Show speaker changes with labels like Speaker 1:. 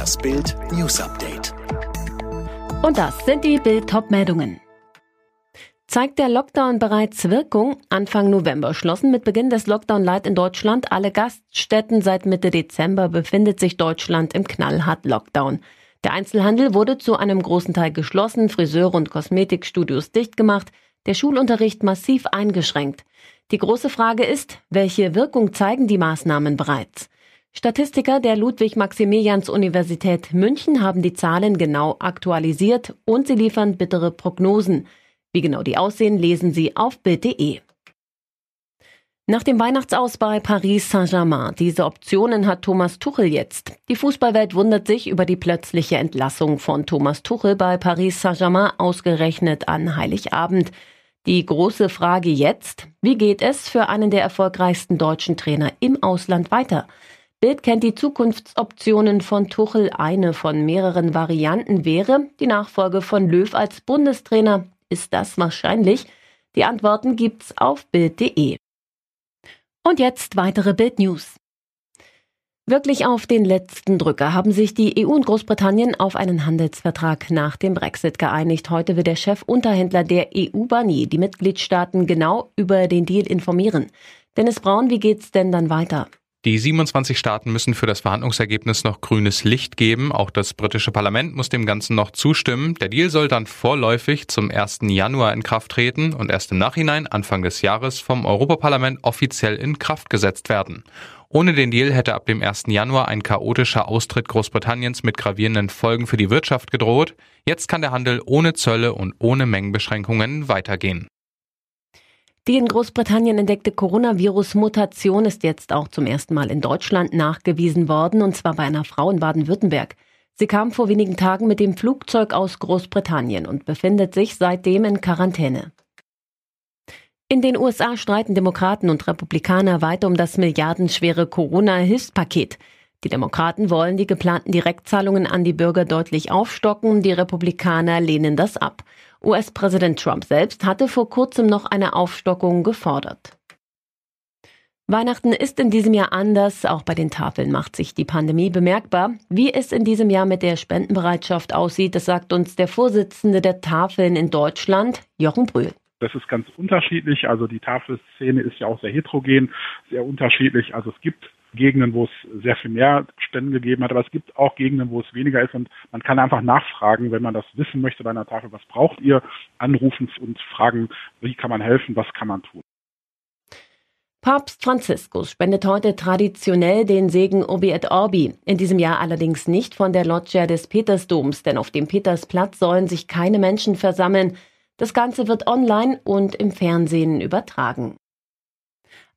Speaker 1: Das Bild News Update.
Speaker 2: Und das sind die Bild-Top-Meldungen. Zeigt der Lockdown bereits Wirkung? Anfang November schlossen mit Beginn des Lockdown Light in Deutschland alle Gaststätten. Seit Mitte Dezember befindet sich Deutschland im knallhart Lockdown. Der Einzelhandel wurde zu einem großen Teil geschlossen, Friseure und Kosmetikstudios dicht gemacht, der Schulunterricht massiv eingeschränkt. Die große Frage ist, welche Wirkung zeigen die Maßnahmen bereits? Statistiker der Ludwig-Maximilians-Universität München haben die Zahlen genau aktualisiert und sie liefern bittere Prognosen. Wie genau die aussehen, lesen Sie auf Bild.de. Nach dem Weihnachtsaus bei Paris Saint-Germain, diese Optionen hat Thomas Tuchel jetzt. Die Fußballwelt wundert sich über die plötzliche Entlassung von Thomas Tuchel bei Paris Saint-Germain ausgerechnet an Heiligabend. Die große Frage jetzt, wie geht es für einen der erfolgreichsten deutschen Trainer im Ausland weiter? Bild kennt die Zukunftsoptionen von Tuchel. Eine von mehreren Varianten wäre die Nachfolge von Löw als Bundestrainer. Ist das wahrscheinlich? Die Antworten gibt's auf Bild.de. Und jetzt weitere Bild News. Wirklich auf den letzten Drücker haben sich die EU und Großbritannien auf einen Handelsvertrag nach dem Brexit geeinigt. Heute wird der Chefunterhändler der EU Barnier die Mitgliedstaaten genau über den Deal informieren. Dennis Braun, wie geht's denn dann weiter?
Speaker 3: Die 27 Staaten müssen für das Verhandlungsergebnis noch grünes Licht geben. Auch das britische Parlament muss dem Ganzen noch zustimmen. Der Deal soll dann vorläufig zum 1. Januar in Kraft treten und erst im Nachhinein, Anfang des Jahres, vom Europaparlament offiziell in Kraft gesetzt werden. Ohne den Deal hätte ab dem 1. Januar ein chaotischer Austritt Großbritanniens mit gravierenden Folgen für die Wirtschaft gedroht. Jetzt kann der Handel ohne Zölle und ohne Mengenbeschränkungen weitergehen.
Speaker 2: Die in Großbritannien entdeckte Coronavirus-Mutation ist jetzt auch zum ersten Mal in Deutschland nachgewiesen worden, und zwar bei einer Frau in Baden-Württemberg. Sie kam vor wenigen Tagen mit dem Flugzeug aus Großbritannien und befindet sich seitdem in Quarantäne. In den USA streiten Demokraten und Republikaner weiter um das milliardenschwere Corona-Hilfspaket. Die Demokraten wollen die geplanten Direktzahlungen an die Bürger deutlich aufstocken, die Republikaner lehnen das ab. US-Präsident Trump selbst hatte vor kurzem noch eine Aufstockung gefordert. Weihnachten ist in diesem Jahr anders. Auch bei den Tafeln macht sich die Pandemie bemerkbar. Wie es in diesem Jahr mit der Spendenbereitschaft aussieht, das sagt uns der Vorsitzende der Tafeln in Deutschland, Jochen Brühl.
Speaker 4: Das ist ganz unterschiedlich. Also die Tafelszene ist ja auch sehr heterogen, sehr unterschiedlich. Also es gibt Gegenden, wo es sehr viel mehr Spenden gegeben hat, aber es gibt auch Gegenden, wo es weniger ist und man kann einfach nachfragen, wenn man das wissen möchte bei einer Tafel, was braucht ihr, anrufen und fragen, wie kann man helfen, was kann man tun.
Speaker 2: Papst Franziskus spendet heute traditionell den Segen Obi et Orbi. In diesem Jahr allerdings nicht von der Loggia des Petersdoms, denn auf dem Petersplatz sollen sich keine Menschen versammeln. Das Ganze wird online und im Fernsehen übertragen.